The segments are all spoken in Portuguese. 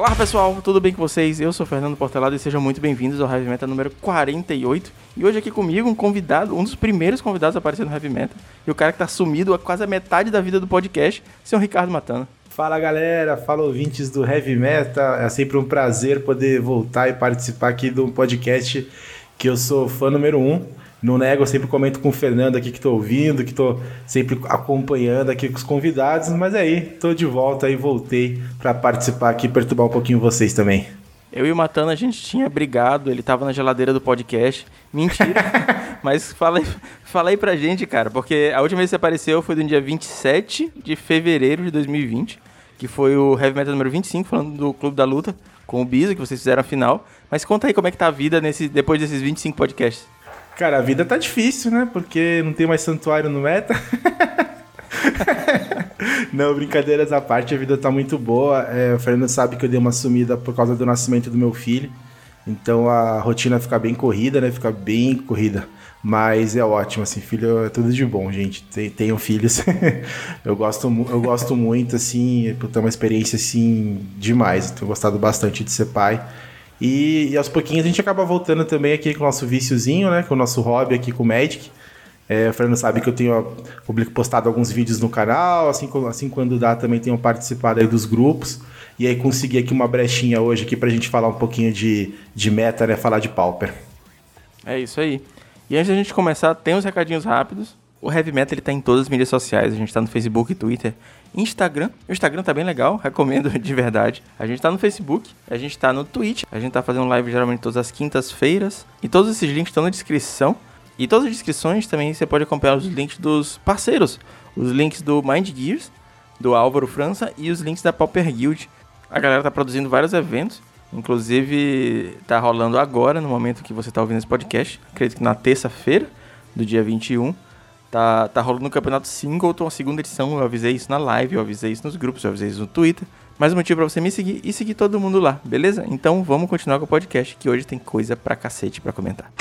Olá pessoal, tudo bem com vocês? Eu sou Fernando Portelado e sejam muito bem-vindos ao Heavy Metal número 48. E hoje aqui comigo um convidado, um dos primeiros convidados a aparecer no Heavy Metal, e o cara que tá sumido há quase a metade da vida do podcast, senhor Ricardo Matana. Fala galera, fala ouvintes do Heavy Metal, é sempre um prazer poder voltar e participar aqui do podcast que eu sou fã número um. Não nego, eu sempre comento com o Fernando aqui que estou ouvindo, que estou sempre acompanhando aqui com os convidados, mas aí, estou de volta e voltei para participar aqui e perturbar um pouquinho vocês também. Eu e o Matana, a gente tinha brigado, ele estava na geladeira do podcast. Mentira. mas fala aí, fala aí pra gente, cara, porque a última vez que você apareceu foi no dia 27 de fevereiro de 2020, que foi o Heavy Metal número 25, falando do Clube da Luta, com o Biza, que vocês fizeram a final. Mas conta aí como é que tá a vida nesse, depois desses 25 podcasts. Cara, a vida tá difícil, né? Porque não tem mais santuário no meta. não, brincadeiras à parte, a vida tá muito boa. É, o Fernando sabe que eu dei uma sumida por causa do nascimento do meu filho. Então a rotina fica bem corrida, né? Fica bem corrida. Mas é ótimo, assim, filho é tudo de bom, gente. Tenham filhos. eu, gosto, eu gosto muito, assim, por ter uma experiência, assim, demais. Tenho gostado bastante de ser pai. E, e, aos pouquinhos a gente acaba voltando também aqui com o nosso viciozinho, né? Com o nosso hobby aqui com o Magic. É, o Fernando sabe que eu tenho publico, postado alguns vídeos no canal, assim, assim quando dá também tenho participado aí dos grupos. E aí consegui aqui uma brechinha hoje aqui pra gente falar um pouquinho de, de meta, né? Falar de Pauper. É isso aí. E antes da gente começar, tem uns recadinhos rápidos. O Heavy Metal ele tá em todas as mídias sociais. A gente tá no Facebook, Twitter, Instagram. O Instagram tá bem legal, recomendo de verdade. A gente tá no Facebook, a gente tá no Twitch, a gente tá fazendo live geralmente todas as quintas-feiras. E todos esses links estão na descrição. E todas as descrições também você pode acompanhar os links dos parceiros. Os links do Mind Gears, do Álvaro França e os links da Pauper Guild. A galera tá produzindo vários eventos. Inclusive, tá rolando agora, no momento que você tá ouvindo esse podcast. Acredito que na terça-feira, do dia 21 Tá, tá rolando o campeonato Singleton, a segunda edição. Eu avisei isso na live, eu avisei isso nos grupos, eu avisei isso no Twitter. Mais um motivo pra você me seguir e seguir todo mundo lá, beleza? Então vamos continuar com o podcast, que hoje tem coisa pra cacete pra comentar.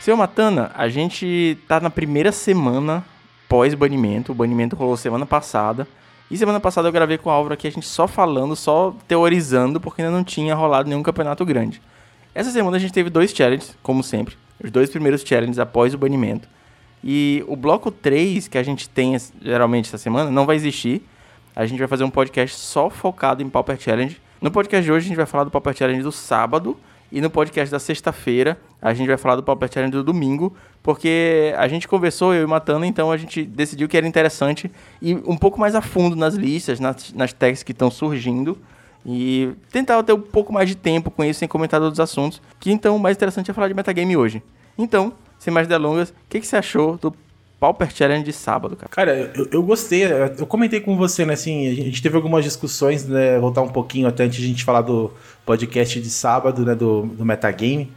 Seu Matana, a gente tá na primeira semana pós-banimento. O banimento rolou semana passada. E semana passada eu gravei com o Álvaro aqui, a gente só falando, só teorizando, porque ainda não tinha rolado nenhum campeonato grande. Essa semana a gente teve dois challenges, como sempre. Os dois primeiros challenges após o banimento. E o bloco 3 que a gente tem geralmente essa semana não vai existir. A gente vai fazer um podcast só focado em Pauper Challenge. No podcast de hoje a gente vai falar do Pauper Challenge do sábado. E no podcast da sexta-feira a gente vai falar do Pauper Challenge do domingo. Porque a gente conversou, eu e Matando, então a gente decidiu que era interessante ir um pouco mais a fundo nas listas, nas, nas tags que estão surgindo e tentar ter um pouco mais de tempo com isso sem comentar outros assuntos. Que então o mais interessante é falar de metagame hoje. Então, sem mais delongas, o que, que você achou do Pauper Challenge de sábado, cara? Cara, eu, eu, gostei. Eu comentei com você, né? Assim, a gente teve algumas discussões, né? Voltar um pouquinho até antes de a gente falar do podcast de sábado, né? Do, do metagame.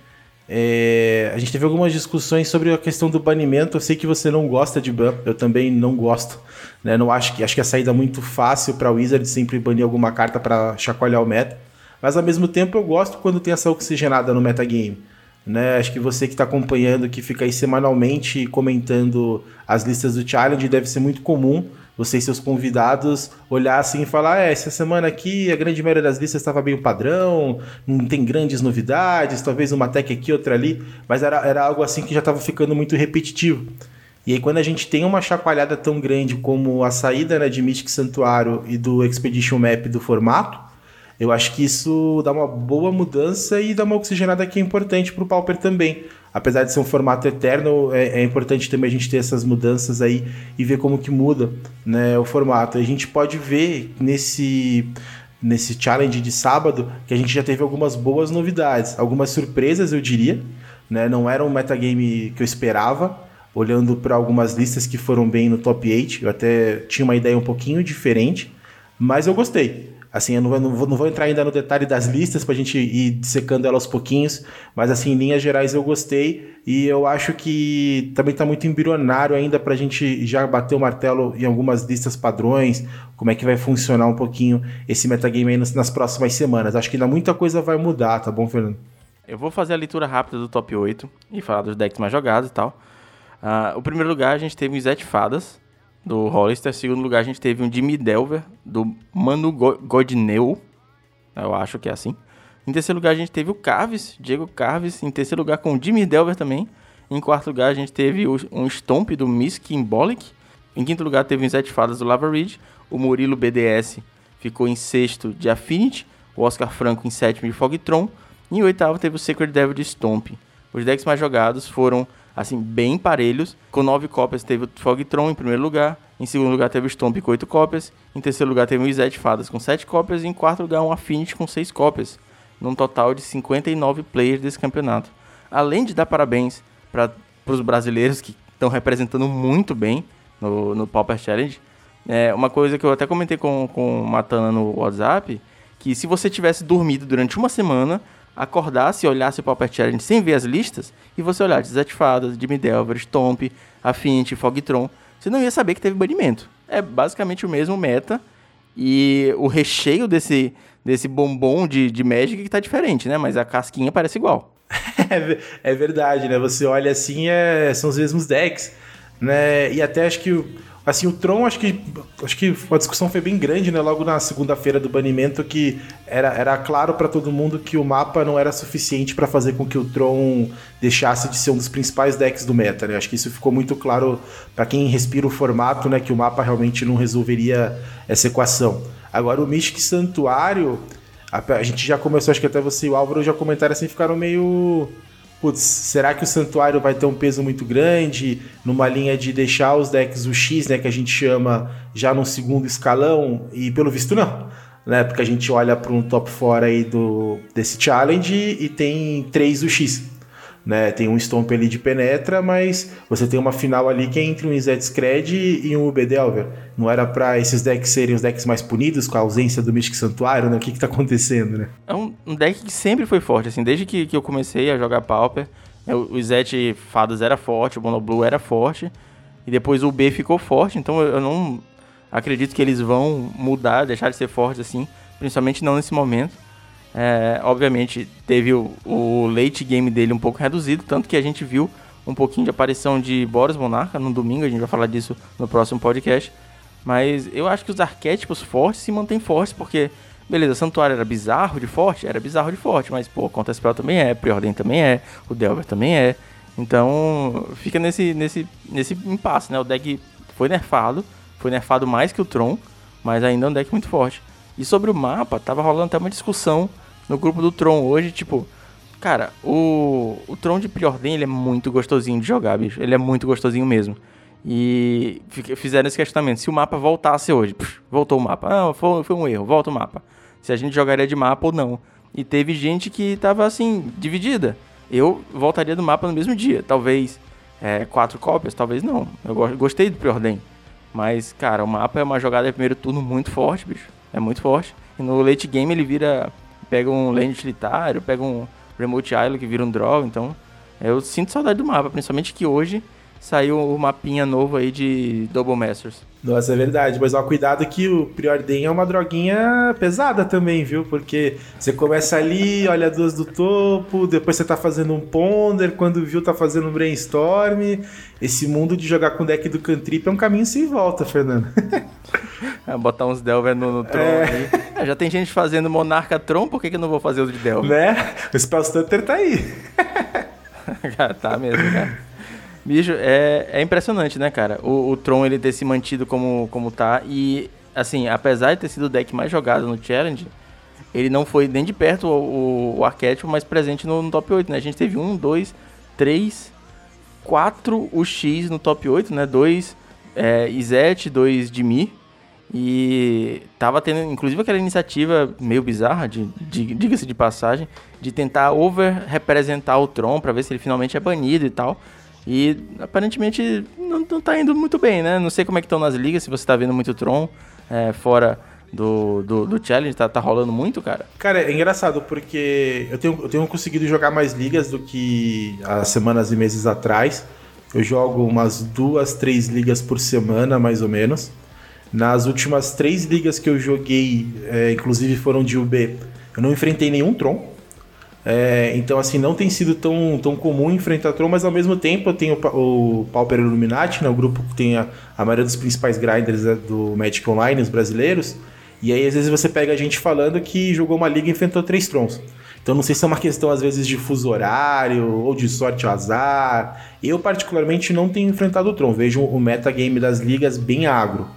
É, a gente teve algumas discussões sobre a questão do banimento. Eu sei que você não gosta de ban, eu também não gosto. Né? Não acho que acho que a saída é muito fácil para o Wizard sempre banir alguma carta para chacoalhar o meta. Mas ao mesmo tempo eu gosto quando tem essa oxigenada no metagame. Né? Acho que você que está acompanhando, que fica aí semanalmente comentando as listas do challenge, deve ser muito comum você e seus convidados olhar assim e falar: é, essa semana aqui a grande maioria das listas estava bem padrão, não tem grandes novidades, talvez uma tech aqui, outra ali, mas era, era algo assim que já estava ficando muito repetitivo. E aí, quando a gente tem uma chacoalhada tão grande como a saída né, de Mystic Santuário e do Expedition Map do formato, eu acho que isso dá uma boa mudança e dá uma oxigenada que é importante para o Pauper também. Apesar de ser um formato eterno, é, é, importante também a gente ter essas mudanças aí e ver como que muda né, o formato. A gente pode ver nesse nesse challenge de sábado que a gente já teve algumas boas novidades, algumas surpresas eu diria, né? Não era um metagame que eu esperava, olhando para algumas listas que foram bem no top 8, eu até tinha uma ideia um pouquinho diferente, mas eu gostei. Assim, eu não, não, vou, não vou entrar ainda no detalhe das listas para a gente ir secando elas aos pouquinhos, mas assim, em linhas gerais eu gostei e eu acho que também está muito embrionário ainda para a gente já bater o martelo em algumas listas padrões, como é que vai funcionar um pouquinho esse metagame aí nas, nas próximas semanas. Acho que ainda muita coisa vai mudar, tá bom, Fernando? Eu vou fazer a leitura rápida do top 8 e falar dos decks mais jogados e tal. Uh, o primeiro lugar a gente teve os Zet Fadas, do Hollister. Segundo lugar, a gente teve um Jimmy Delver, do Manu Godineu. Eu acho que é assim. Em terceiro lugar, a gente teve o Carves, Diego Carves. Em terceiro lugar, com o Jimmy Delver também. Em quarto lugar, a gente teve um Stomp do Misk Imbolic. Em quinto lugar, teve o Zé Fadas do Lava Ridge. O Murilo BDS ficou em sexto de Affinity. O Oscar Franco em sétimo de Fogtron. E em oitavo, teve o Sacred Devil de Stomp. Os decks mais jogados foram, assim, bem parelhos. Com nove cópias, teve o Fogtron em primeiro lugar. Em segundo lugar, teve o Stomp com oito cópias. Em terceiro lugar, teve o Zed Fadas com sete cópias. E em quarto lugar, um Affinity com seis cópias. Num total de 59 players desse campeonato. Além de dar parabéns para os brasileiros que estão representando muito bem no, no Pauper Challenge. É, uma coisa que eu até comentei com, com o Matana no WhatsApp, que se você tivesse dormido durante uma semana, acordasse e olhasse o Pauper Challenge sem ver as listas, e você olhasse Zet Fadas, Jimmy Delver, Stomp, Affinity, Fogtron, você não ia saber que teve banimento. É basicamente o mesmo meta, e o recheio desse, desse bombom de, de Magic que tá diferente, né? Mas a casquinha parece igual. É, é verdade, né? Você olha assim, é, são os mesmos decks, né? E até acho que o, assim, o Tron, acho que acho que a discussão foi bem grande, né? Logo na segunda-feira do banimento, que era, era claro para todo mundo que o mapa não era suficiente para fazer com que o Tron deixasse de ser um dos principais decks do meta, né? Acho que isso ficou muito claro para quem respira o formato, né? Que o mapa realmente não resolveria essa equação. Agora, o Mystic Santuário a, gente já começou, acho que até você e o Álvaro já comentaram assim, ficaram meio. Putz, será que o santuário vai ter um peso muito grande numa linha de deixar os decks o X, né, que a gente chama já no segundo escalão? E pelo visto não, né? Porque a gente olha para um top 4 aí do desse challenge e tem três o X né? Tem um Stomp ali de penetra, mas você tem uma final ali que é entre um Izet Scred e um UB Delver. Não era para esses decks serem os decks mais punidos com a ausência do Mystic Santuário, né? O que que tá acontecendo, né? É um, deck que sempre foi forte, assim, desde que, que eu comecei a jogar Pauper, é, o Izet Fadas era forte, o Mono Blue era forte, e depois o B ficou forte, então eu, eu não acredito que eles vão mudar, deixar de ser fortes assim, principalmente não nesse momento. É, obviamente, teve o, o, late game dele um pouco reduzido, tanto que a gente viu um pouquinho de aparição de Boris Monarca no domingo, a gente vai falar disso no próximo podcast. Mas eu acho que os arquétipos fortes se mantêm fortes, porque, beleza, Santuário era bizarro de forte? Era bizarro de forte, mas, pô, Contra Spell também é, Preordem também é, o Delver também é. Então, fica nesse, nesse, nesse impasse, né? O deck foi nerfado, foi nerfado mais que o Tron, mas ainda é um deck muito forte. E sobre o mapa, tava rolando até uma discussão no grupo do Tron hoje, tipo, cara, o, o Tron de Preordem ele é muito gostosinho de jogar, bicho. Ele é muito gostosinho mesmo. E fizeram esse questionamento: se o mapa voltasse hoje, puf, voltou o mapa. Ah, foi, foi um erro, volta o mapa. Se a gente jogaria de mapa ou não. E teve gente que tava assim, dividida. Eu voltaria do mapa no mesmo dia. Talvez é, quatro cópias, talvez não. Eu gostei do Preordem. Mas, cara, o mapa é uma jogada de primeiro turno muito forte, bicho. É muito forte. E no late game ele vira pega um land utilitário, pega um remote island que vira um draw, então eu sinto saudade do mapa, principalmente que hoje saiu o mapinha novo aí de Double Masters. Nossa, é verdade, mas ó, cuidado que o Preordem é uma droguinha pesada também, viu? Porque você começa ali, olha duas do topo, depois você tá fazendo um ponder, quando viu tá fazendo um brainstorm. Esse mundo de jogar com deck do Cantrip é um caminho sem volta, Fernando. é, botar uns Delver no, no Tron é... é... Já tem gente fazendo Monarca Tron, por que, que eu não vou fazer o de Delver? Né? O Spell Stunter tá aí. tá mesmo, cara. Bicho, é, é impressionante, né, cara? O, o Tron ele ter se mantido como, como tá. E, assim, apesar de ter sido o deck mais jogado no Challenge, ele não foi nem de perto o, o, o arquétipo mais presente no, no, top 8, né? A gente teve um, dois, três, quatro UX no top 8, né? Dois é, Izete, dois Dimi. E tava tendo, inclusive, aquela iniciativa meio bizarra, de, de diga-se de passagem, de tentar over-representar o Tron para ver se ele finalmente é banido e tal. E aparentemente não, não tá indo muito bem, né? Não sei como é que estão nas ligas, se você tá vendo muito Tron é, fora do, do, do, Challenge, tá, tá rolando muito, cara? Cara, é engraçado porque eu tenho, eu tenho conseguido jogar mais ligas do que há semanas e meses atrás. Eu jogo umas duas, três ligas por semana, mais ou menos. Nas últimas três ligas que eu joguei, é, inclusive foram de UB, eu não enfrentei nenhum Tron. É, então, assim, não tem sido tão, tão comum enfrentar Tron, mas ao mesmo tempo eu tenho o, o Pauper Illuminati, né, o grupo que tem a, a maioria dos principais grinders né, do Magic Online, os brasileiros. E aí, às vezes, você pega a gente falando que jogou uma liga e enfrentou três Trons. Então, não sei se é uma questão, às vezes, de fuso horário ou de sorte ou azar. Eu, particularmente, não tenho enfrentado o Tron. Vejo o metagame das ligas bem agro.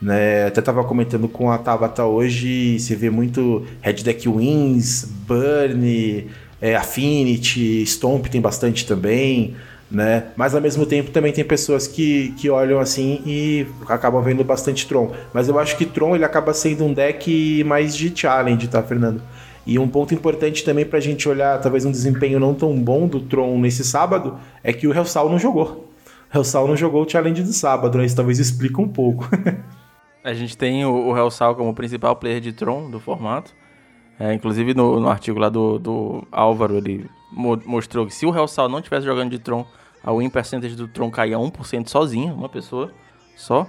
Né? Até tava comentando com a Tabata hoje, você vê muito Red Deck Wins, Burn, é, Affinity, Stomp tem bastante também, né? Mas ao mesmo tempo também tem pessoas que, que olham assim e acabam vendo bastante Tron. Mas eu acho que Tron ele acaba sendo um deck mais de challenge, tá, Fernando? E um ponto importante também pra gente olhar, talvez um desempenho não tão bom do Tron nesse sábado, é que o Hellsal não jogou. O não jogou o challenge do sábado, né? Isso talvez explique um pouco. A gente tem o, o Hellsal como principal player de Tron do formato. É, inclusive no, no, artigo lá do, do Álvaro, ele mo mostrou que se o Hellsal não estivesse jogando de Tron, a win percentage do Tron caía 1% sozinho, uma pessoa só.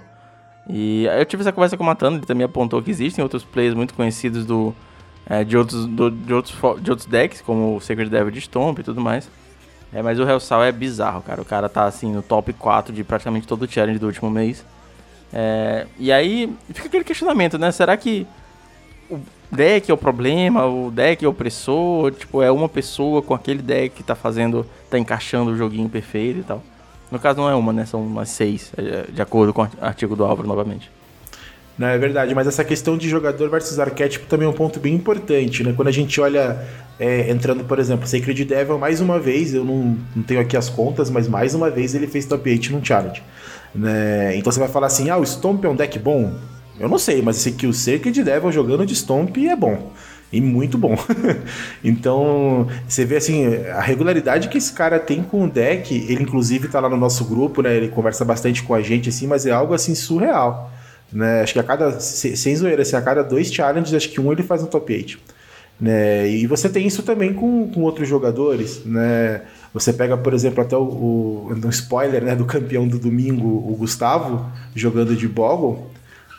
E eu tive essa conversa com o Matando, ele também apontou que existem outros players muito conhecidos do, é, de, outros, do, de, outros, de outros decks, como o Sacred Devil de Stomp e tudo mais. É, mas o Hellsal é bizarro, cara. O cara tá assim no top 4 de praticamente todo o challenge do último mês. É, e aí fica aquele questionamento, né? Será que o deck é o problema, o deck é o opressor? Tipo, é uma pessoa com aquele deck que tá fazendo, tá encaixando o joguinho perfeito e tal. No caso não é uma, né? São umas seis, é, de acordo com o artigo do Álvaro novamente. Não, é verdade, mas essa questão de jogador versus arquétipo também é um ponto bem importante, né? Quando a gente olha, é, entrando, por exemplo, Sacred Devil, mais uma vez, eu não, não tenho aqui as contas, mas mais uma vez ele fez top 8 num challenge. Né? Então você vai falar assim: ah, o Stomp é um deck bom? Eu não sei, mas esse o Sacred Devil jogando de Stomp é bom. E muito bom. então, você vê assim, a regularidade que esse cara tem com o deck, ele inclusive tá lá no nosso grupo, né? Ele conversa bastante com a gente, assim, mas é algo assim surreal. Né? Acho que a cada. Sem zoeira, assim, a cada dois challenges, acho que um ele faz um top 8. Né? E você tem isso também com, com outros jogadores, né? Você pega, por exemplo, até o, o um spoiler né, do campeão do domingo, o Gustavo, jogando de Boggle,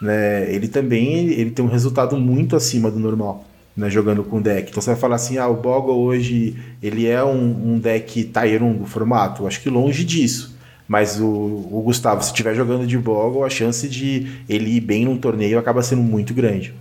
né, ele também ele tem um resultado muito acima do normal. Né, jogando com deck. Então você vai falar assim, ah, o Boggle hoje ele é um, um deck Tier 1 do formato? Eu acho que longe disso. Mas o, o Gustavo, se estiver jogando de Boggle, a chance de ele ir bem num torneio acaba sendo muito grande.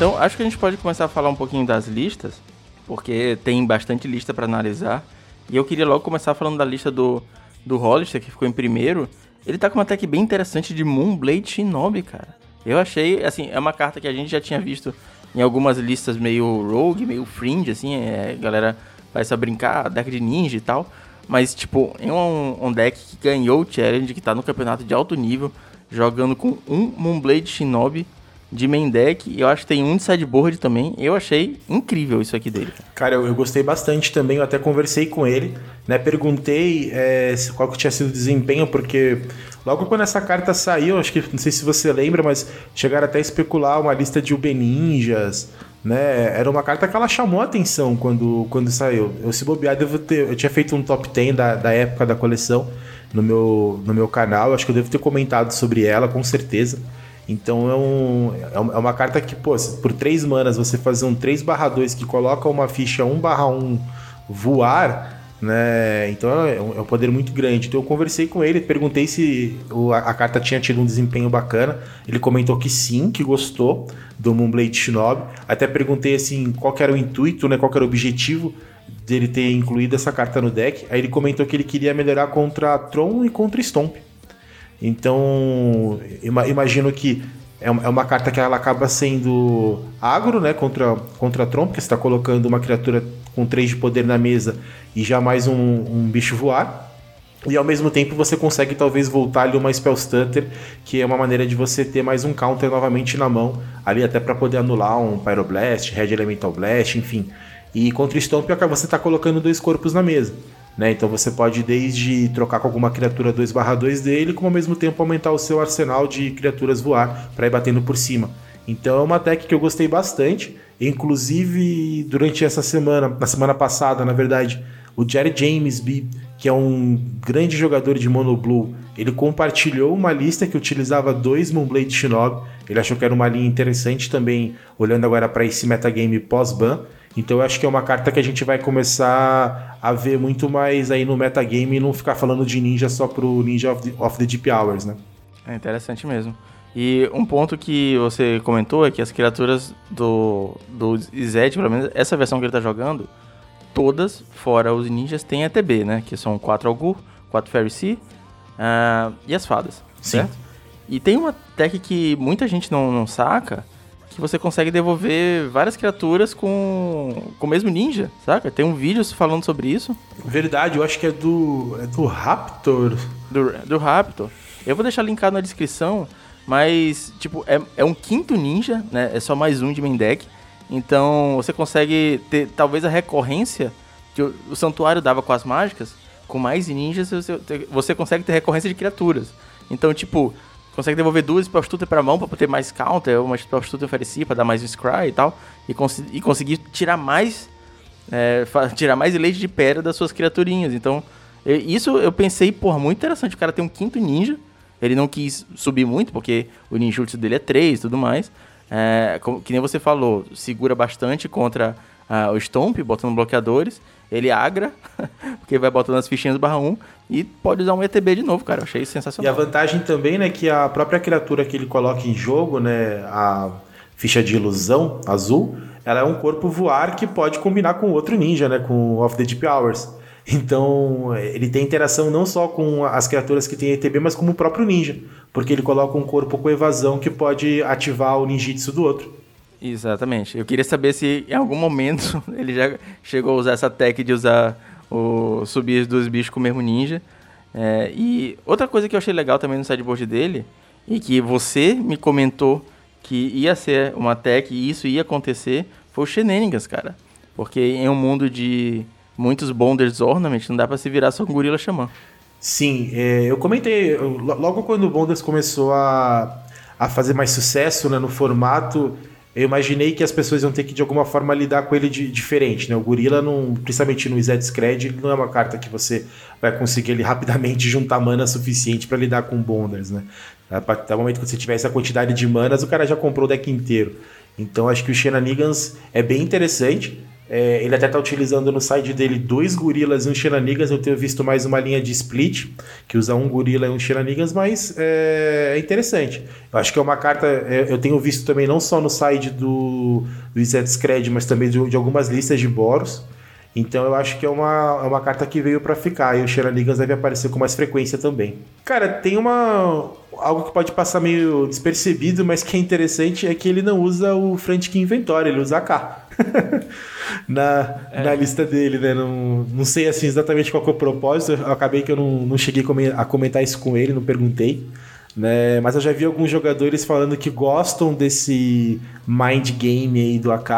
Então, acho que a gente pode começar a falar um pouquinho das listas, porque tem bastante lista para analisar. E eu queria logo começar falando da lista do, do Hollister, que ficou em primeiro. Ele tá com uma tech bem interessante de Moonblade Shinobi, cara. Eu achei, assim, é uma carta que a gente já tinha visto em algumas listas meio rogue, meio fringe, assim, é, galera vai só brincar, deck de ninja e tal. Mas, tipo, é um, um deck que ganhou o challenge, que tá no campeonato de alto nível, jogando com um Moonblade Shinobi de main deck. Eu acho que tem um de sideboard também. Eu achei incrível isso aqui dele. Cara, eu, eu gostei bastante também. Eu até conversei com ele, né? Perguntei é, qual que tinha sido o desempenho, porque logo quando essa carta saiu, acho que não sei se você lembra, mas chegaram até a especular uma lista de Ube Ninjas. Né? Era uma carta que ela chamou a atenção quando, quando saiu. Eu, se bobear, devo ter. Eu tinha feito um top 10 da, da época da coleção no meu, no meu canal. Acho que eu devo ter comentado sobre ela, com certeza. Então é, um, é, é uma carta que, pô, por 3 manas você fazer um 3 barra 2 que coloca uma ficha 1 barra 1 voar, né? Então é um, é um, poder muito grande. Então eu conversei com ele, perguntei se o, a, a, carta tinha tido um desempenho bacana. Ele comentou que sim, que gostou do Moonblade Shinobi. Até perguntei assim qual era o intuito, né? Qual era o objetivo dele ter incluído essa carta no deck. Aí ele comentou que ele queria melhorar contra Tron e contra Stomp. Então, imagino que é, é uma carta que ela acaba sendo agro, né, contra, contra a Tron, porque você está colocando uma criatura com 3 de poder na mesa e já mais um, um bicho voar. E ao mesmo tempo você consegue talvez voltar ali uma Spell Stutter, que é uma maneira de você ter mais um counter novamente na mão, ali até para poder anular um Pyroblast, Red Elemental Blast, enfim. E contra Stomp você está colocando dois corpos na mesa. Né? Então você pode desde trocar com alguma criatura 2/2 dele, como ao mesmo tempo aumentar o seu arsenal de criaturas voar para ir batendo por cima. Então é uma tech que eu gostei bastante. Inclusive, durante essa semana, na semana passada, na verdade, o Jerry James B, que é um grande jogador de Mono Blue, ele compartilhou uma lista que utilizava dois Moonblade Shinobi. Ele achou que era uma linha interessante também, olhando agora para esse metagame pós-ban. Então eu acho que é uma carta que a gente vai começar a ver muito mais aí no metagame e não ficar falando de ninja só pro Ninja of the, of the Deep Hours, né? É interessante mesmo. E um ponto que você comentou é que as criaturas do, do Zed, pelo menos essa versão que ele tá jogando, todas, fora os ninjas, tem ETB, né? Que são quatro Algur, quatro Fairy Sea uh, e as fadas, Sim. certo? E tem uma tech que muita gente não, não saca, que você consegue devolver várias criaturas com, com o mesmo ninja, saca? Tem um vídeo falando sobre isso. Verdade, eu acho que é do, é do Raptor. Do, do Raptor. Eu vou deixar linkado na descrição, mas, tipo, é, é um quinto ninja, né? É só mais um de main deck. Então, você consegue ter, talvez, a recorrência que o, o santuário dava com as mágicas. Com mais ninjas, você, você consegue ter recorrência de criaturas. Então, tipo, consegue devolver duas Stutter pra mão pra ter mais counter, uma Stutter oferecer pra dar mais Scry e tal. E, cons e conseguir tirar mais. É, tirar mais leite de pedra das suas criaturinhas. Então, eu, isso eu pensei, porra, muito interessante. O cara tem um quinto ninja. Ele não quis subir muito, porque o ninjutsu dele é 3 e tudo mais. É, como, que nem você falou, segura bastante contra uh, o Stomp, botando bloqueadores. Ele agra, porque vai botando as fichinhas barra 1 e pode usar um ETB de novo, cara. Eu achei sensacional. E a vantagem também, né, que a própria criatura que ele coloca em jogo, né, a ficha de ilusão azul, ela é um corpo voar que pode combinar com outro ninja, né, com Off the Deep Hours. Então, ele tem interação não só com as criaturas que tem ETB, mas com o próprio ninja, porque ele coloca um corpo com evasão que pode ativar o ninjitsu do outro. Exatamente. Eu queria saber se em algum momento ele já chegou a usar essa tech de usar o subir dos bichos com o mesmo ninja. É, e outra coisa que eu achei legal também no sideboard dele, e que você me comentou que ia ser uma tech e isso ia acontecer, foi o Shenanigans, cara. Porque em um mundo de muitos Bonders Ornament, não dá pra se virar só com Gorila Xamã. Sim, é, eu comentei, logo quando o Bonders começou a, a fazer mais sucesso né, no formato, eu imaginei que as pessoas iam ter que de alguma forma lidar com ele de, diferente, né? O gorila, não, principalmente no Zed Scred, ele não é uma carta que você vai conseguir ele rapidamente juntar mana suficiente para lidar com bonders, né? A partir do momento que você tiver essa quantidade de manas, o cara já comprou o deck inteiro. Então acho que o Shenanigans é bem interessante. É, ele até está utilizando no site dele dois gorilas e um Shenanigans. Eu tenho visto mais uma linha de split, que usa um gorila e um Shenanigans, mas é, é interessante. Eu acho que é uma carta. É, eu tenho visto também não só no site do, do Scred, mas também de, de, algumas listas de Boros. Então eu acho que é uma, é uma carta que veio para ficar e o Shenanigans deve aparecer com mais frequência também. Cara, tem uma. Algo que pode passar meio despercebido, mas que é interessante é que ele não usa o Frantic Inventory, ele usa a K. na, é. na lista dele, né? Não, não sei assim exatamente qual é o propósito. Eu acabei que eu não, não cheguei a comentar isso com ele, não perguntei. Né? Mas eu já vi alguns jogadores falando que gostam desse mind game aí do AK.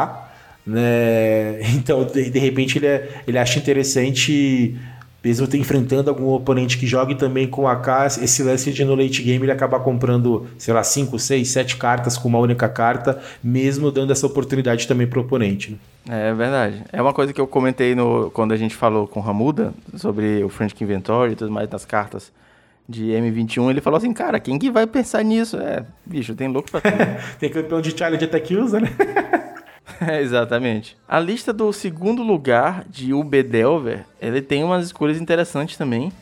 Né? Então, de, de repente, ele, é, ele acha interessante mesmo ter enfrentando algum oponente que jogue também com AK, esse lance de no late game ele acabar comprando, sei lá, 5, 6, 7 cartas com uma única carta, mesmo dando essa oportunidade também pro oponente. Né? É verdade. É uma coisa que eu comentei no, quando a gente falou com o Ramuda sobre o Frantic Inventory e tudo mais nas cartas de M21, ele falou assim, cara, quem que vai pensar nisso? É, bicho, tem louco pra tudo. tem campeão de challenge até que usa, né? É, exatamente. A lista do segundo lugar de UB Delver, ele tem umas escolhas interessantes também.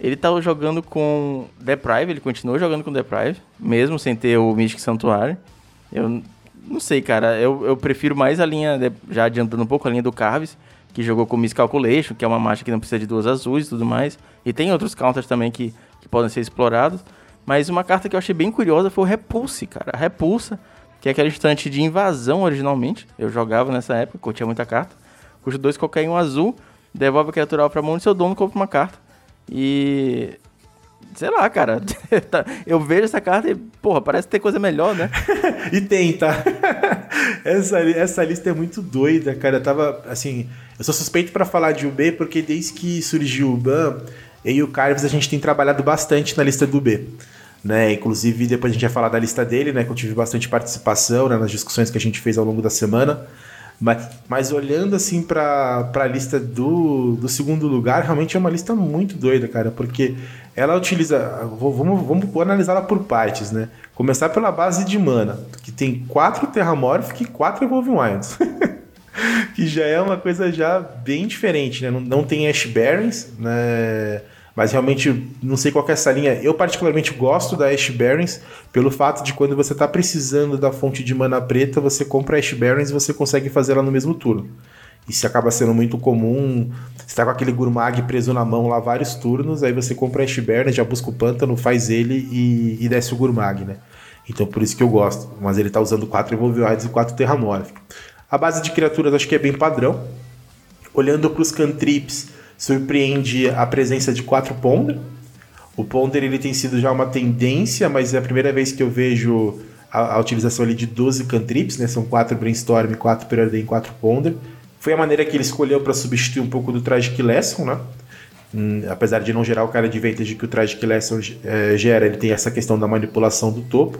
Ele tá jogando com Deprive, ele continua jogando com Deprive, mesmo sem ter o Mystic Santuário. Eu não sei, cara, eu, eu prefiro mais a linha, de, já adiantando um pouco, a linha do Carves, que jogou com Miss Calculation, que é uma marcha que não precisa de duas azuis e tudo mais. E tem outros counters também que, que podem ser explorados. Mas uma carta que eu achei bem curiosa foi o Repulse, cara. A Repulsa que é aquele instante de invasão originalmente. Eu jogava nessa época, curtia muita carta. Custa dois qualquer um azul, devolve a criatura pra mão do seu dono, compra uma carta. E. Sei lá, cara. Tá, eu vejo essa carta e, porra, parece ter coisa melhor, né? e tem, tá? essa, essa lista é muito doida, cara. Eu tava, assim. Eu sou suspeito para falar de UB porque desde que surgiu o BAN, eu e o Carves a gente tem trabalhado bastante na lista do B né? Inclusive, depois a gente vai falar da lista dele, né? Que eu tive bastante participação né, nas discussões que a gente fez ao longo da semana. Mas, mas olhando assim para a lista do, do segundo lugar, realmente é uma lista muito doida, cara, porque ela utiliza. Vamos, vamos analisá-la por partes, né? Começar pela base de mana, que tem quatro Terramorphic e quatro Evolving Wilds. que já é uma coisa já bem diferente, né? Não, não tem Ash Barrens, né? Mas realmente não sei qual é essa linha. Eu particularmente gosto da Ash Barrens pelo fato de quando você está precisando da fonte de mana preta, você compra Ash Barrens e você consegue fazer ela no mesmo turno. Isso acaba sendo muito comum. Você tá com aquele Gurmag preso na mão lá vários turnos, aí você compra Ash Barrens, já busca o pântano, faz ele e, e desce o Gurmag, né? Então por isso que eu gosto. Mas ele tá usando 4 Evolvioides e 4 Terramorph. A base de criaturas acho que é bem padrão. Olhando para os cantrips, surpreende a presença de 4 Ponder. O Ponder ele tem sido já uma tendência, mas é a primeira vez que eu vejo a, a utilização ali de 12 cantrips, né? São 4 Brainstorm, 4 Preordain 4 Ponder. Foi a maneira que ele escolheu para substituir um pouco do Tragic Lesson, né? Hum, apesar de não gerar o cara de vintage que o Tragic Lesson é, gera, ele tem essa questão da manipulação do topo.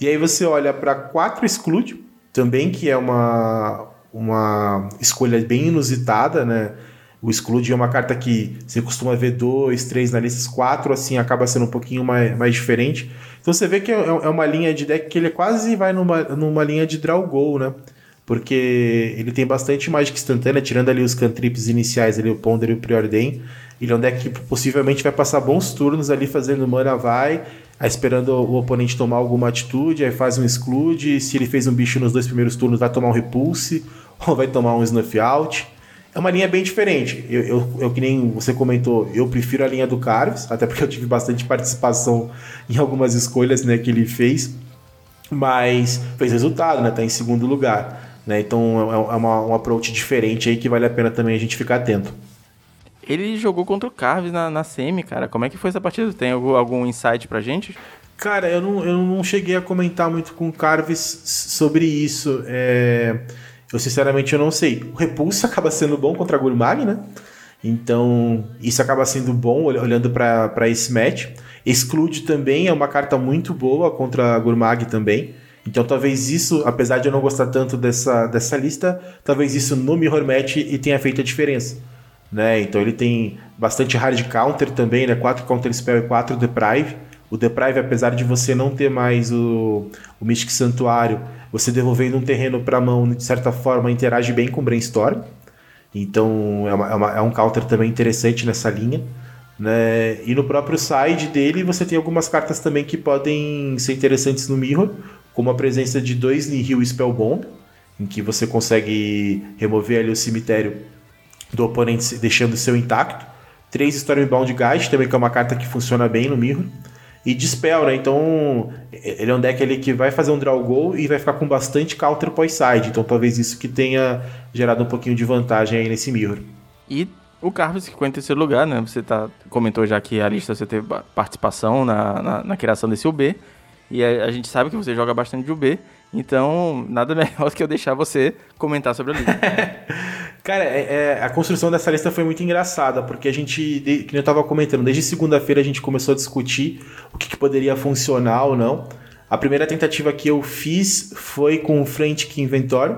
E aí você olha para 4 Exclude, também que é uma, uma escolha bem inusitada, né? O Exclude é uma carta que você costuma ver dois, três na lista, quatro assim acaba sendo um pouquinho mais, mais diferente. Então você vê que é, é uma linha de deck que ele quase vai numa, numa linha de draw goal, né? Porque ele tem bastante mágica instantânea, tirando ali os cantrips iniciais, ali, o Ponder e o Preordain. Ele é um deck que possivelmente vai passar bons turnos ali fazendo mana vai, esperando o oponente tomar alguma atitude, aí faz um exclude. Se ele fez um bicho nos dois primeiros turnos, vai tomar um repulse ou vai tomar um snuff out. É uma linha bem diferente. Eu, eu, eu, que nem você comentou, eu prefiro a linha do Carves, até porque eu tive bastante participação em algumas escolhas né, que ele fez. Mas fez resultado, né? Tá em segundo lugar. Né? Então é, é uma, um approach diferente aí que vale a pena também a gente ficar atento. Ele jogou contra o Carves na, na semi, cara. Como é que foi essa partida? Tem algum, algum insight pra gente? Cara, eu não, eu não cheguei a comentar muito com o Carves sobre isso. É... Eu sinceramente eu não sei. O Repulso acaba sendo bom contra a Gurmag, né? Então, isso acaba sendo bom olhando para esse match. Exclude também é uma carta muito boa contra a Gurmag também. Então talvez isso, apesar de eu não gostar tanto dessa, dessa lista, talvez isso no Mirror Match e tenha feito a diferença. Né? Então ele tem bastante hard counter também, né? 4 counter spell e 4 deprive. O deprive, apesar de você não ter mais o, o Mystic Santuário, você devolvendo um terreno para mão, de certa forma, interage bem com o Brainstorm. Então é, uma, é, uma, é um counter também interessante nessa linha. Né? E no próprio side dele você tem algumas cartas também que podem ser interessantes no Mirror, como a presença de dois Nihil Spellbomb, em que você consegue remover ali o cemitério do oponente deixando seu intacto. Três Stormbound Guide, também que é uma carta que funciona bem no Mirror. E Dispel, né? Então, ele é um deck ali que vai fazer um draw goal e vai ficar com bastante counter pós-side. Então, talvez isso que tenha gerado um pouquinho de vantagem aí nesse Mirror. E o Carlos que ficou em terceiro lugar, né? Você tá, comentou já que a lista você teve participação na, na, na criação desse UB. E a, a, gente sabe que você joga bastante de UB, então nada melhor do que eu deixar você comentar sobre a lista. Cara, é, é, a construção dessa lista foi muito engraçada, porque a gente, de, que eu estava comentando, desde segunda-feira a gente começou a discutir o que, que, poderia funcionar ou não. A primeira tentativa que eu fiz foi com o Frantic Inventory.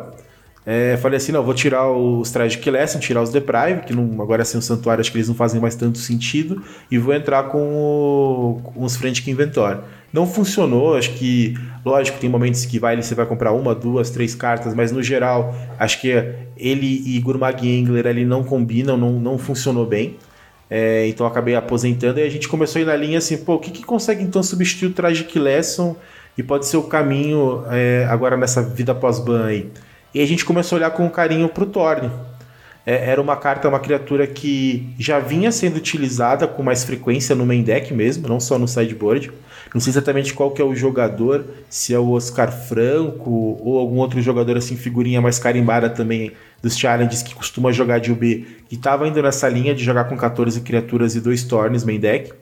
É, falei assim, não, vou tirar os Tragic Lesson, tirar os Deprive, que não, agora sem o Santuário acho que eles não fazem mais tanto sentido, e vou entrar com, o, com os Frantic Inventory. Não funcionou, acho que, lógico, tem momentos que vai, você vai comprar uma, duas, três cartas, mas no geral, acho que ele e Gurmag Angler ali não combinam, não, não funcionou bem. É, então acabei aposentando e a gente começou a ir na linha assim, pô, o que, que consegue então substituir o Tragic Lesson e pode ser o caminho é, agora nessa vida pós-ban aí? E a gente começou a olhar com carinho pro Thorne. É, era uma carta, uma criatura que já vinha sendo utilizada com mais frequência no main deck mesmo, não só no sideboard. Não sei exatamente qual que é o jogador, se é o Oscar Franco ou algum outro jogador assim, figurinha mais carimbada também dos challenges que costuma jogar de UB, que estava indo nessa linha de jogar com 14 criaturas e dois Tornes main deck.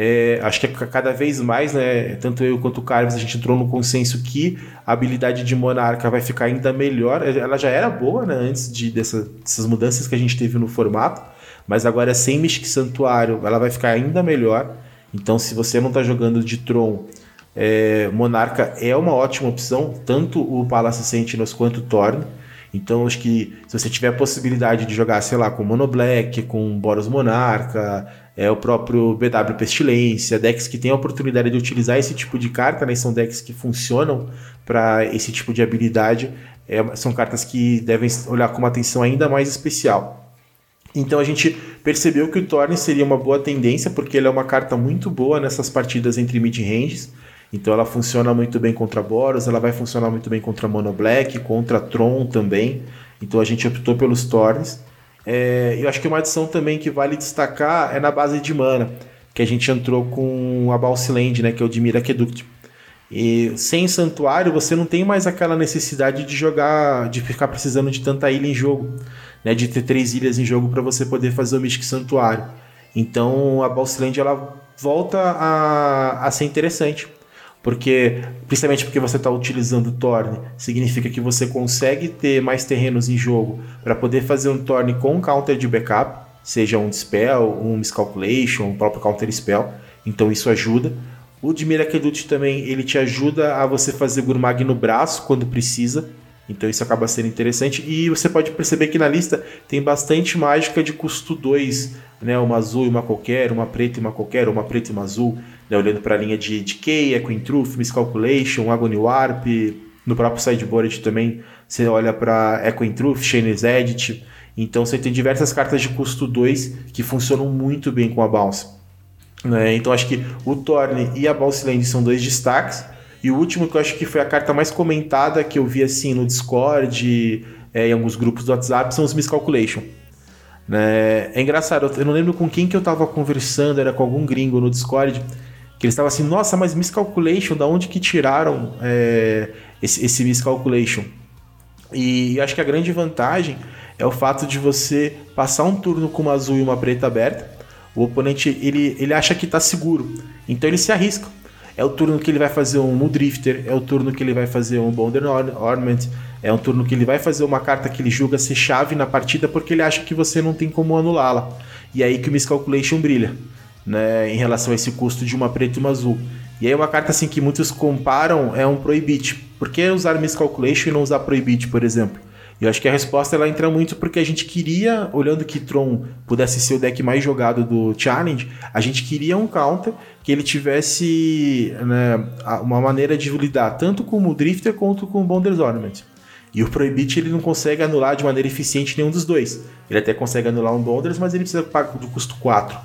É, acho que é cada vez mais, né, tanto eu quanto o Carves, a gente entrou no consenso que a habilidade de Monarca vai ficar ainda melhor. Ela já era boa né, antes de dessa, dessas mudanças que a gente teve no formato, mas agora sem Mystic Santuário ela vai ficar ainda melhor. Então, se você não está jogando de Tron, é, Monarca é uma ótima opção, tanto o Palace Sentinels quanto o Thorn. Então, acho que se você tiver a possibilidade de jogar, sei lá, com Mono Black, com Boros Monarca, é o próprio BW Pestilência, decks que têm a oportunidade de utilizar esse tipo de carta, né? São decks que funcionam para esse tipo de habilidade. É, são cartas que devem olhar com uma atenção ainda mais especial. Então a gente percebeu que o Thorn seria uma boa tendência, porque ele é uma carta muito boa nessas partidas entre mid-ranges. Então ela funciona muito bem contra Boros, ela vai funcionar muito bem contra Mono Black, contra Tron também. Então a gente optou pelos Thorns. É, eu acho que uma adição também que vale destacar é na base de mana, que a gente entrou com a Balsiland, né, que é o Dimir Aqueduct. E sem santuário você não tem mais aquela necessidade de jogar, de ficar precisando de tanta ilha em jogo, né, de ter três ilhas em jogo para você poder fazer o Mystic Santuário. Então a Balsiland ela volta a, a ser interessante. Porque, principalmente porque você está utilizando o Torne, significa que você consegue ter mais terrenos em jogo para poder fazer um Torne com counter de backup, seja um Dispel, um Miscalculation, um próprio Counter Spell. Então isso ajuda. O de Mirakedut também ele te ajuda a você fazer Gurmag no braço quando precisa. Então isso acaba sendo interessante. E você pode perceber que na lista tem bastante mágica de custo 2, né? Uma azul e uma qualquer, uma preta e uma qualquer, uma preta e uma azul né, olhando para a linha de Decay, Echoing Truth, Miscalculation, Agony Warp, no próprio sideboard também você olha para Echoing Truth, Shaner's Edit. Então você tem diversas cartas de custo 2 que funcionam muito bem com a Bounce. Né? Então acho que o Thorn e a Bounce Land são dois destaques. E o último que eu acho que foi a carta mais comentada que eu vi assim no Discord, é, em alguns grupos do WhatsApp, são os Miscalculation. Né? É engraçado, eu não lembro com quem que eu estava conversando, era com algum gringo no Discord, que eles estavam assim, nossa, mas miscalculation, da onde que tiraram é, esse, esse miscalculation? E acho que a grande vantagem é o fato de você passar um turno com uma azul e uma preta aberta, o oponente ele, ele acha que está seguro, então ele se arrisca. É o turno que ele vai fazer um Mudrifter, é o turno que ele vai fazer um Bonder Ornament, é um turno que ele vai fazer uma carta que ele julga ser chave na partida porque ele acha que você não tem como anulá-la. E é aí que o Miscalculation brilha né, em relação a esse custo de uma preta e uma azul. E aí uma carta assim que muitos comparam é um Prohibit. Por que usar Miscalculation e não usar Prohibit, por exemplo? E eu acho que a resposta ela entra muito porque a gente queria, olhando que Tron pudesse ser o deck mais jogado do Challenge, a gente queria um counter que ele tivesse né, uma maneira de lidar tanto com o Drifter quanto com o Bonders Ornament. E o Prohibit ele não consegue anular de maneira eficiente nenhum dos dois. Ele até consegue anular um Bonders, mas ele precisa pagar do custo 4.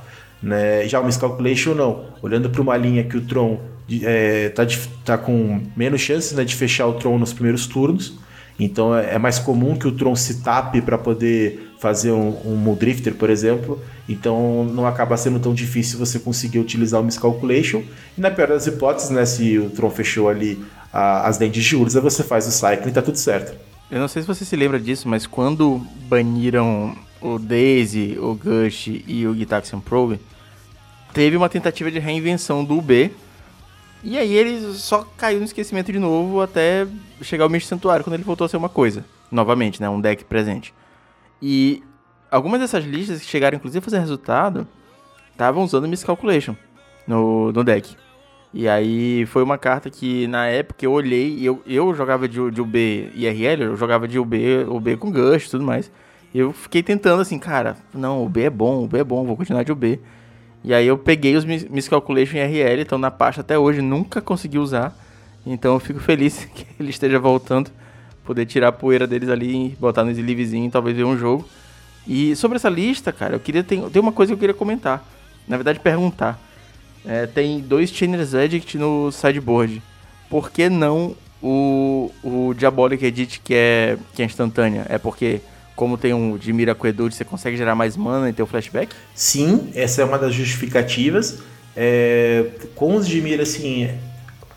Né? Já o Miscalculation não. Olhando para uma linha que o Tron é, tá, de, tá com menos chances né, de fechar o Tron nos primeiros turnos. Então é, é mais comum que o Tron se tape para poder fazer um, um Muldrifter, por exemplo. Então não acaba sendo tão difícil você conseguir utilizar o Miscalculation. E na pior das hipóteses, né, se o Tron fechou ali a, as dentes de Urza, você faz o Cycling e tá tudo certo. Eu não sei se você se lembra disso, mas quando baniram o Daisy, o Gush e o Gitaxian Probe, teve uma tentativa de reinvenção do UB. E aí ele só caiu no esquecimento de novo até chegar ao Mystic Santuário, quando ele voltou a ser uma coisa. Novamente, né? Um deck presente. E algumas dessas listas que chegaram, inclusive, a fazer resultado, estavam usando Miscalculation no, no deck. E aí foi uma carta que na época eu olhei, eu, eu jogava de, de UB IRL, eu jogava de UB, UB com Gush e tudo mais. Eu fiquei tentando assim, cara, não, o B é bom, o B é bom, vou continuar de UB. E aí eu peguei os Miscalculation RL, estão na pasta até hoje, nunca consegui usar. Então eu fico feliz que ele esteja voltando, poder tirar a poeira deles ali, botar no sleevezinho, talvez ver um jogo. E sobre essa lista, cara, eu queria tem uma coisa que eu queria comentar. Na verdade, perguntar. É, tem dois Chainer's Edict no sideboard. Por que não o, o Diabolic Edit que é, que é instantânea? É porque como tem um de Mira Aqueduct, você consegue gerar mais mana em teu flashback? Sim, essa é uma das justificativas. É, com os de Mira, assim,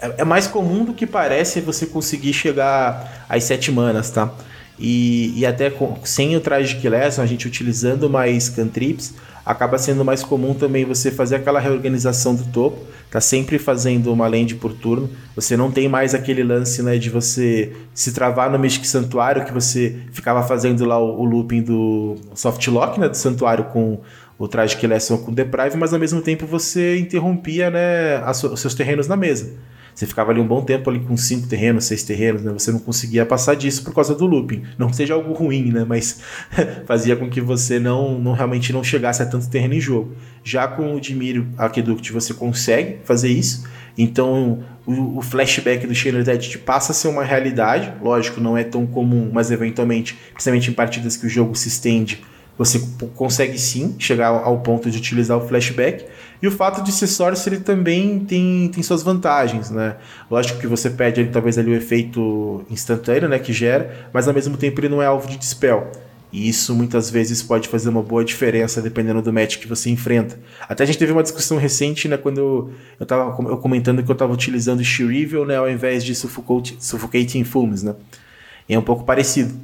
é, é, mais comum do que parece você conseguir chegar às sete manas, tá? E, e até com, sem o traje de Lesson, a gente utilizando mais cantrips, acaba sendo mais comum também você fazer aquela reorganização do topo, tá sempre fazendo uma land por turno. Você não tem mais aquele lance né, de você se travar no Mystic Santuário, que você ficava fazendo lá o, o looping do soft lock né, do Santuário com o que lesson com Deprive, mas ao mesmo tempo você interrompia né, os seus terrenos na mesa. Você ficava ali um bom tempo ali com cinco terrenos, seis terrenos, né? Você não conseguia passar disso por causa do looping. Não seja algo ruim, né? Mas fazia com que você não, não realmente não chegasse a tanto terreno em jogo. Já com o Dimir Aqueduct você consegue fazer isso. Então o, o flashback do Shader Edit passa a ser uma realidade. Lógico, não é tão comum, mas eventualmente, principalmente em partidas que o jogo se estende, você consegue sim chegar ao ponto de utilizar o flashback. E o fato de ser Sorcery também tem, tem suas vantagens, né? Lógico que você perde ali, talvez ali o efeito instantâneo, né, que gera, mas ao mesmo tempo ele não é alvo de dispel. E isso muitas vezes pode fazer uma boa diferença dependendo do match que você enfrenta. Até a gente teve uma discussão recente, né, quando eu, eu tava eu comentando que eu estava utilizando Shrivel, né, ao invés de Suffocating Fumes, né? E é um pouco parecido.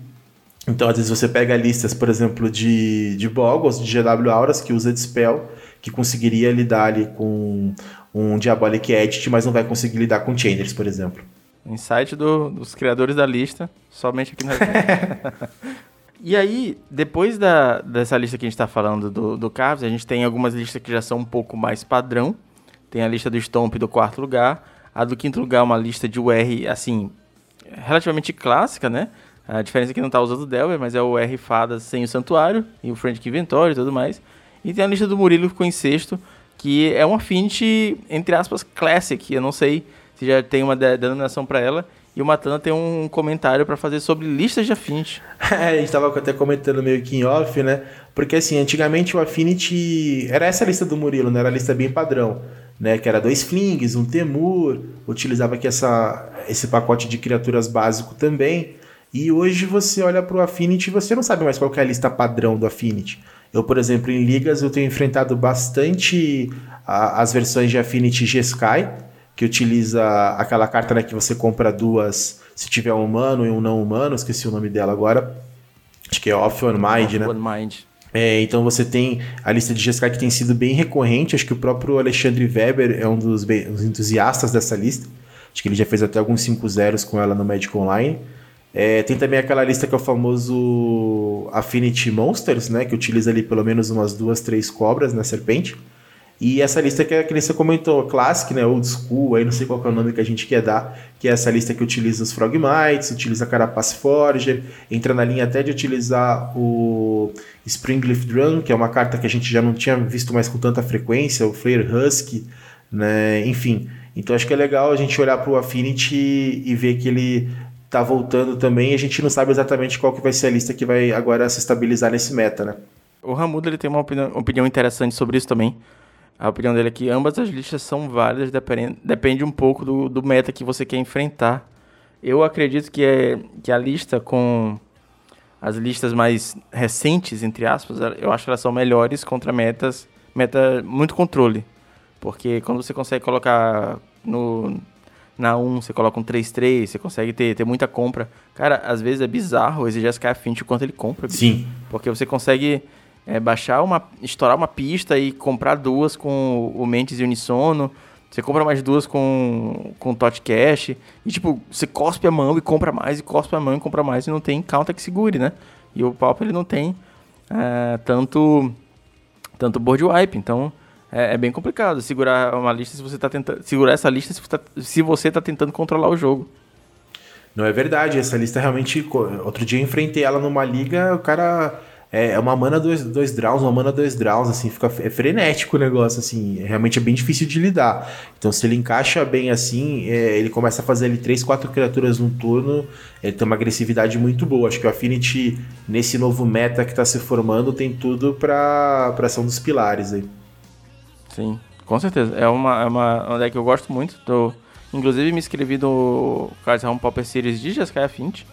Então, às vezes você pega listas, por exemplo, de, de Boggles, de GW Auras, que usa Dispel, que conseguiria lidar ali com um Diabolic Edit, mas não vai conseguir lidar com Changers, por exemplo. Insight do, dos criadores da lista, somente aqui na E aí, depois da, dessa lista que a gente está falando do, do Carves, a gente tem algumas listas que já são um pouco mais padrão. Tem a lista do Stomp do quarto lugar. A do quinto lugar é uma lista de UR, assim, relativamente clássica, né? A diferença é que não está usando o Delver, mas é o R Fadas sem o Santuário e o Frantic Inventory e tudo mais. E tem a lista do Murilo que ficou em sexto, que é uma Affinity, entre aspas, Classic. Eu não sei se já tem uma denominação para ela. E o Matana tem um comentário para fazer sobre listas de Affinity. É, a gente estava até comentando meio que em off, né? Porque assim, antigamente o Affinity era essa lista do Murilo, né? Era a lista bem padrão, né? Que era dois Flings, um Temur, utilizava aqui essa, esse pacote de criaturas básico também. E hoje você olha para o Affinity e você não sabe mais qual é a lista padrão do Affinity. Eu, por exemplo, em ligas eu tenho enfrentado bastante a, as versões de Affinity G-Sky, que utiliza aquela carta né, que você compra duas se tiver um humano e um não humano, esqueci o nome dela agora. Acho que é Off One Mind, né? One Mind. É, então você tem a lista de G-Sky que tem sido bem recorrente. Acho que o próprio Alexandre Weber é um dos, dos entusiastas dessa lista. Acho que ele já fez até alguns 5 zeros com ela no Magic Online. É, tem também aquela lista que é o famoso Affinity Monsters, né? Que utiliza ali pelo menos umas duas, três cobras na serpente. E essa lista que, é, que você comentou, Classic, né? Old School, aí não sei qual é o nome que a gente quer dar, que é essa lista que utiliza os Frogmites, utiliza Carapace Forger, entra na linha até de utilizar o Springleaf Drum, que é uma carta que a gente já não tinha visto mais com tanta frequência, o Flare Husky, né? Enfim. Então acho que é legal a gente olhar para o Affinity e ver que ele tá voltando também e a gente não sabe exatamente qual que vai ser a lista que vai agora se estabilizar nesse meta, né? O Ramudo ele tem uma opinião, interessante sobre isso também. A opinião dele é que ambas as listas são válidas, depende, depende um pouco do, do meta que você quer enfrentar. Eu acredito que, é, que a lista com as listas mais recentes, entre aspas, eu acho que elas são melhores contra metas, meta muito controle. Porque quando você consegue colocar no, na 1 você coloca um 3-3, você consegue ter, ter muita compra. Cara, às vezes é bizarro esse GSK Affinity o quanto ele compra. Sim. Porque você consegue é, baixar uma. estourar uma pista e comprar duas com o Mentes e Unisono. Você compra mais duas com, com Tot Cash. E tipo, você cospe a mão e compra mais, e cospe a mão e compra mais, e não tem counter que segure, né? E o Pauper ele não tem é, tanto, tanto board wipe. Então é, é, bem complicado segurar uma lista se você tá tentando. Segurar essa lista se você, tá, se você tá tentando controlar o jogo. Não é verdade, essa lista realmente. Outro dia eu enfrentei ela numa liga, o cara. É, é uma mana dois, dois uma mana dois drowns, assim, fica é frenético o negócio, assim, realmente é bem difícil de lidar. Então, se ele encaixa bem assim, é, ele começa a fazer ali três, quatro criaturas no turno, ele tem uma agressividade muito boa. Acho que o Affinity, nesse novo meta que está se formando, tem tudo para ser um dos pilares aí. Sim, com certeza. É uma, é uma, uma deck que eu gosto muito. Tô, inclusive me inscrevi no Cards Home Pauper Series de Jeskai Affinity.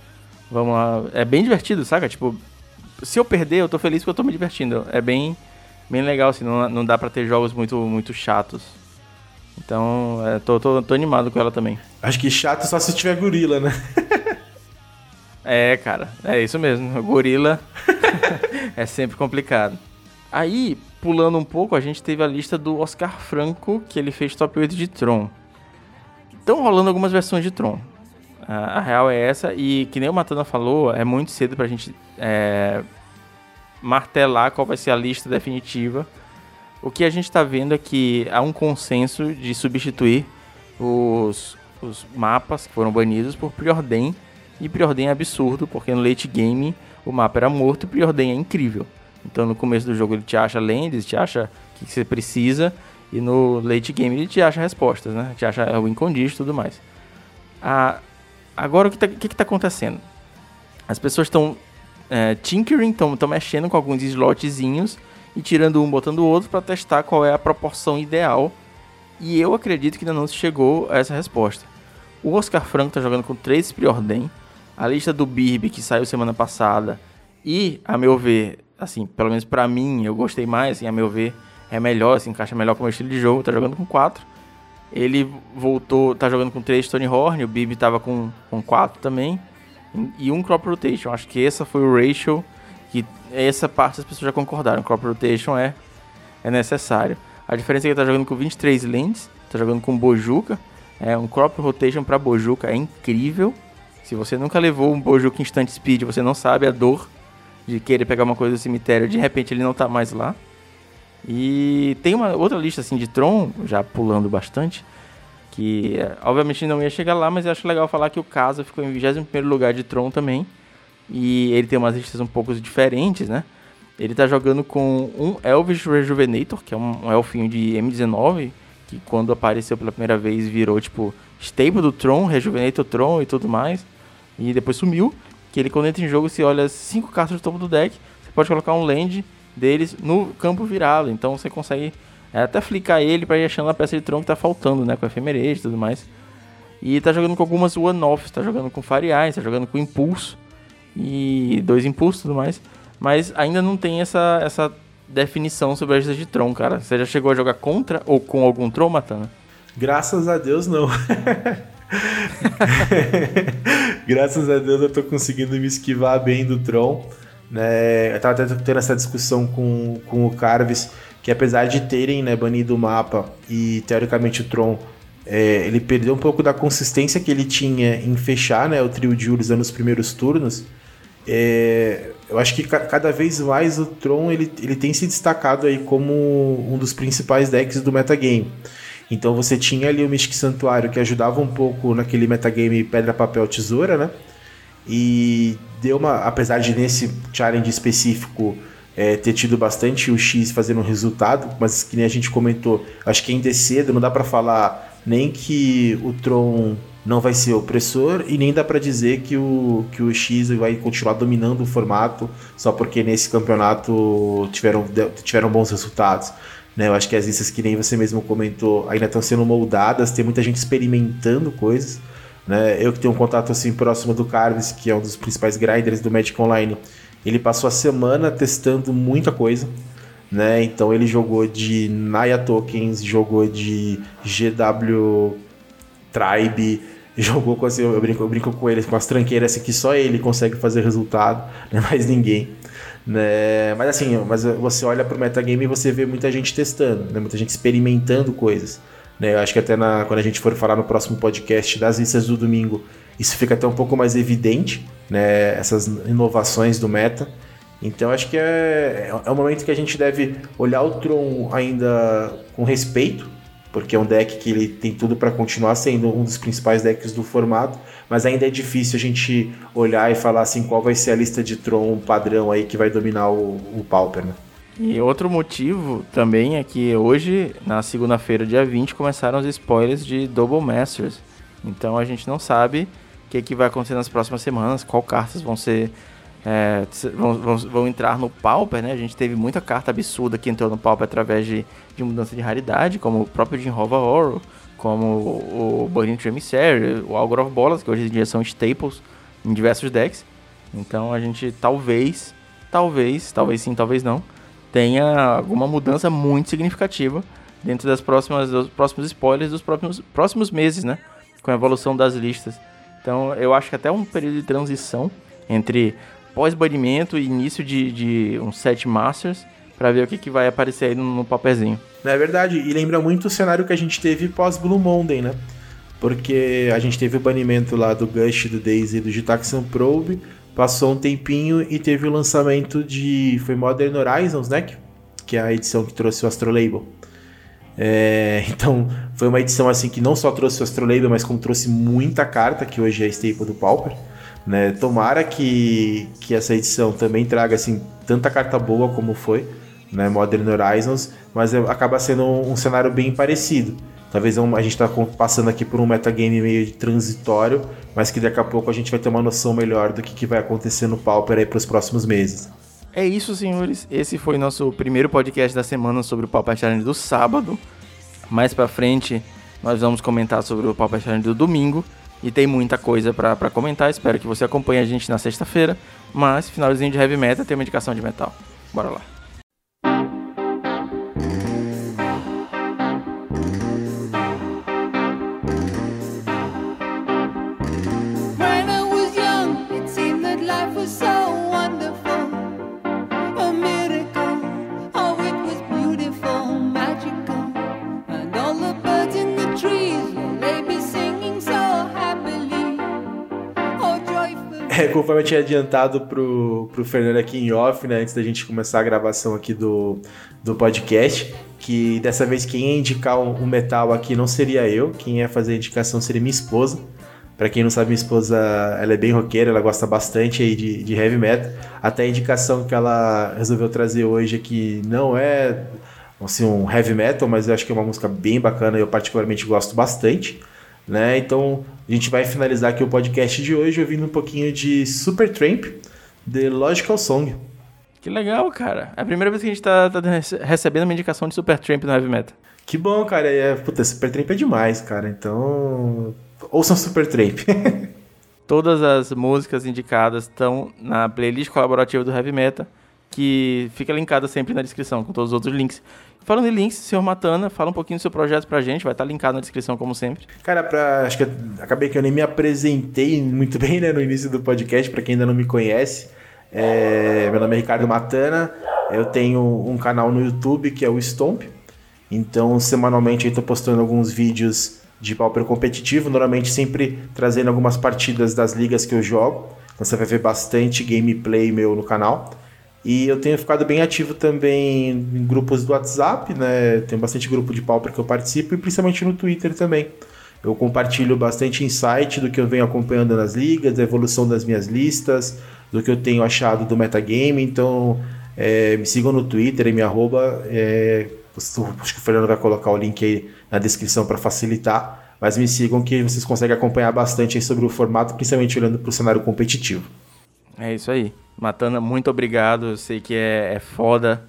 Vamos lá. É bem divertido, saca? Tipo, se eu perder, eu tô feliz porque eu tô me divertindo. É bem, bem legal, assim. Não, não dá pra ter jogos muito, muito chatos. Então, é, tô, tô, tô animado com ela também. Acho que chato só se tiver gorila, né? é, cara. É isso mesmo. Gorila é sempre complicado. Aí, pulando um pouco, a gente teve a lista do Oscar Franco, que ele fez top 8 de Tron. Estão rolando algumas versões de Tron. A, real é essa, e que nem o Matana falou, é muito cedo pra gente é, martelar qual vai ser a lista definitiva. O que a gente está vendo é que há um consenso de substituir os os mapas que foram banidos por preordem. E preordem é absurdo, porque no late game o mapa era morto e preordem é incrível. Então no começo do jogo ele te acha lands, te acha o que você precisa, e no late game ele te acha respostas, né? Te acha o incondition e tudo mais. Ah, agora o que está tá acontecendo? As pessoas estão é, tinkering, estão mexendo com alguns slotzinhos e tirando um, botando o outro para testar qual é a proporção ideal. E eu acredito que ainda não se chegou a essa resposta. O Oscar Franco está jogando com 3 Preordem. A lista do Birb, que saiu semana passada, e, a meu ver, assim, pelo menos para mim, eu gostei mais, assim, a meu ver, é melhor, se encaixa melhor com o meu estilo de jogo, tá jogando com 4. Ele voltou, tá jogando com 3 Stone Horn, o Bib tava com, com 4 também. E um Crop Rotation. Acho que esse foi o ratio que essa parte as pessoas já concordaram. Crop Rotation é, é necessário. A diferença é que ele tá jogando com 23 lentes, tá jogando com Bojuka. É, um Crop Rotation para Bojuka é incrível. Se você nunca levou um Bojuka Instant Speed, você não sabe a dor de querer pegar uma coisa do cemitério, de repente ele não tá mais lá. E tem uma outra lista assim de Tron, já pulando bastante, que obviamente não ia chegar lá, mas eu acho legal falar que o Casa ficou em 21 lugar de Tron também. E ele tem umas listas um pouco diferentes, né? Ele tá jogando com um Elvish Rejuvenator, que é um elfinho de M19, que quando apareceu pela primeira vez virou tipo staple do Tron, Rejuvenator Tron e tudo mais. E depois sumiu. Que ele quando entra em jogo, se olha cinco cartas do topo do deck, você pode colocar um land deles no campo virado. Então você consegue é, até flicar ele para ir achando a peça de tronco que tá faltando, né? Com efemerês e tudo mais. E tá jogando com algumas one-offs, tá jogando com Fire Eyes, tá jogando com Impulso. E dois impulsos e tudo mais. Mas ainda não tem essa, essa definição sobre a lista de Tron, cara. Você já chegou a jogar contra ou com algum Tron, Matana? Graças a Deus, não. Graças a Deus eu tô conseguindo me esquivar bem do Tron. Né? Eu tava até tendo essa discussão com, com o Carves, que apesar de terem né, banido o mapa e teoricamente o Tron é, ele perdeu um pouco da consistência que ele tinha em fechar né, o trio de Urza nos primeiros turnos. É, eu acho que ca cada vez mais o Tron ele, ele tem se destacado aí como um dos principais decks do metagame. Então você tinha ali o Mystic Santuário que ajudava um pouco naquele metagame pedra, papel, tesoura, né? E deu uma. Apesar de nesse challenge específico é, ter tido bastante o X fazendo um resultado, mas que nem a gente comentou, acho que ainda é cedo, não dá para falar nem que o Tron não vai ser opressor e nem dá para dizer que o, que o X vai continuar dominando o formato só porque nesse campeonato tiveram, tiveram bons resultados. Né? Eu acho que as listas que nem você mesmo comentou ainda estão sendo moldadas, tem muita gente experimentando coisas. Né? Eu que tenho um contato assim próximo do Carves, que é um dos principais grinders do Magic Online, ele passou a semana testando muita coisa. Né? Então ele jogou de Naya Tokens, jogou de GW Tribe, jogou com assim, eu brinco, eu brinco com ele com as tranqueiras assim, que só ele consegue fazer resultado, né? mais ninguém. Né? Mas assim, mas você olha para o metagame e você vê muita gente testando, né? muita gente experimentando coisas. Né? Eu acho que até na, quando a gente for falar no próximo podcast das listas do domingo, isso fica até um pouco mais evidente, né? essas inovações do meta. Então acho que é, é um momento que a gente deve olhar o Tron ainda com respeito, porque é um deck que ele tem tudo para continuar sendo um dos principais decks do formato, mas ainda é difícil a gente olhar e falar assim qual vai ser a lista de Tron padrão aí que vai dominar o, o Pauper, né? E outro motivo também é que hoje, na segunda-feira, dia 20, começaram os spoilers de Double Masters. Então a gente não sabe o que, que vai acontecer nas próximas semanas, qual cartas vão ser. É, vão, vão, vão, entrar no Pauper, né? A gente teve muita carta absurda que entrou no Pauper através de, de mudança de raridade, como o próprio Jim Hova Horror, como o, o Burning Emissary, o Algor of Bolas, que hoje em dia são staples em diversos decks. Então a gente talvez, talvez, talvez sim, talvez não, tenha alguma mudança muito significativa dentro das próximas dos próximos spoilers dos próximos, próximos meses, né? Com a evolução das listas. Então eu acho que até um período de transição entre pós-banimento e início de, de um set Masters para ver o que, que vai aparecer aí no, no papelzinho. É verdade, e lembra muito o cenário que a gente teve pós-Blue Monday, né? Porque a gente teve o banimento lá do Gush, do Daisy e do Gitaxian Probe, Passou um tempinho e teve o lançamento de. Foi Modern Horizons, né? Que é a edição que trouxe o Astro Label. É, então, foi uma edição assim que não só trouxe o Astrolabe, mas como trouxe muita carta, que hoje é a staple do Pauper. Né? Tomara que, que essa edição também traga assim, tanta carta boa como foi, né? Modern Horizons, mas acaba sendo um, um cenário bem parecido. Talvez é a gente está passando aqui por um metagame meio transitório, mas que daqui a pouco a gente vai ter uma noção melhor do que, que vai acontecer no Pauper aí para os próximos meses. É isso, senhores. Esse foi nosso primeiro podcast da semana sobre o Pauper Challenge do sábado. Mais para frente, nós vamos comentar sobre o Pauper Challenge do domingo. E tem muita coisa para comentar. Espero que você acompanhe a gente na sexta-feira. Mas, finalzinho de heavy metal, tem uma indicação de metal. Bora lá. É, conforme eu tinha adiantado pro, pro Fernando aqui em off, né, antes da gente começar a gravação aqui do, do podcast, que dessa vez quem ia indicar um, um metal aqui não seria eu, quem ia fazer a indicação seria minha esposa. Para quem não sabe, minha esposa ela é bem roqueira, ela gosta bastante aí de, de heavy metal. Até a indicação que ela resolveu trazer hoje aqui não é assim, um heavy metal, mas eu acho que é uma música bem bacana e eu particularmente gosto bastante. Né? Então a gente vai finalizar aqui o podcast de hoje ouvindo um pouquinho de Supertramp, The Logical Song. Que legal, cara. É a primeira vez que a gente tá, tá recebendo uma indicação de Supertramp no Heavy Metal. Que bom, cara. É, puta, Supertramp é demais, cara. Então, ouçam Supertramp. Todas as músicas indicadas estão na playlist colaborativa do Heavy Metal, que fica linkada sempre na descrição, com todos os outros links. Falando em links, senhor Matana, fala um pouquinho do seu projeto pra gente, vai estar linkado na descrição, como sempre. Cara, pra, acho que eu, acabei que eu nem me apresentei muito bem né, no início do podcast, para quem ainda não me conhece. É, meu nome é Ricardo Matana, eu tenho um canal no YouTube que é o Stomp. Então, semanalmente eu tô postando alguns vídeos de pauper competitivo, normalmente sempre trazendo algumas partidas das ligas que eu jogo. Então você vai ver bastante gameplay meu no canal. E eu tenho ficado bem ativo também em grupos do WhatsApp, né? Tem bastante grupo de pauper que eu participo e principalmente no Twitter também. Eu compartilho bastante insight do que eu venho acompanhando nas ligas, da evolução das minhas listas, do que eu tenho achado do metagame. Então, é, me sigam no Twitter, e me arroba. É, acho que o Fernando vai colocar o link aí na descrição para facilitar. Mas me sigam que vocês conseguem acompanhar bastante sobre o formato, principalmente olhando para o cenário competitivo. É isso aí. Matana, muito obrigado. Eu sei que é, é foda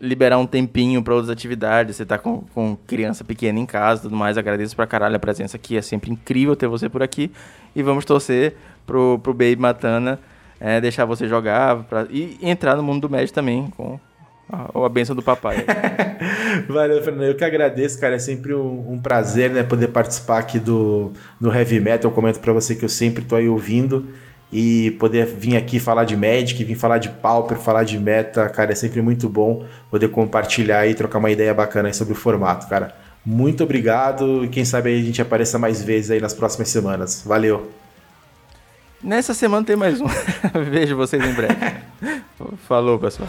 liberar um tempinho para outras atividades. Você tá com, com criança pequena em casa e tudo mais. Agradeço pra caralho a presença aqui. É sempre incrível ter você por aqui. E vamos torcer pro, pro Baby Matana é, deixar você jogar pra, e entrar no mundo do Magic também com a, a benção do papai. Valeu, Fernando. Eu que agradeço, cara. É sempre um, um, prazer né, poder participar aqui do, do Heavy Metal. Eu comento para você que eu sempre tô aí ouvindo e poder vir aqui falar de Magic, vir falar de Pauper, falar de meta, cara, é sempre muito bom poder compartilhar e trocar uma ideia bacana sobre o formato, cara. Muito obrigado e quem sabe aí a gente apareça mais vezes aí nas próximas semanas. Valeu! Nessa semana tem mais um. Vejo vocês em breve. Falou, pessoal.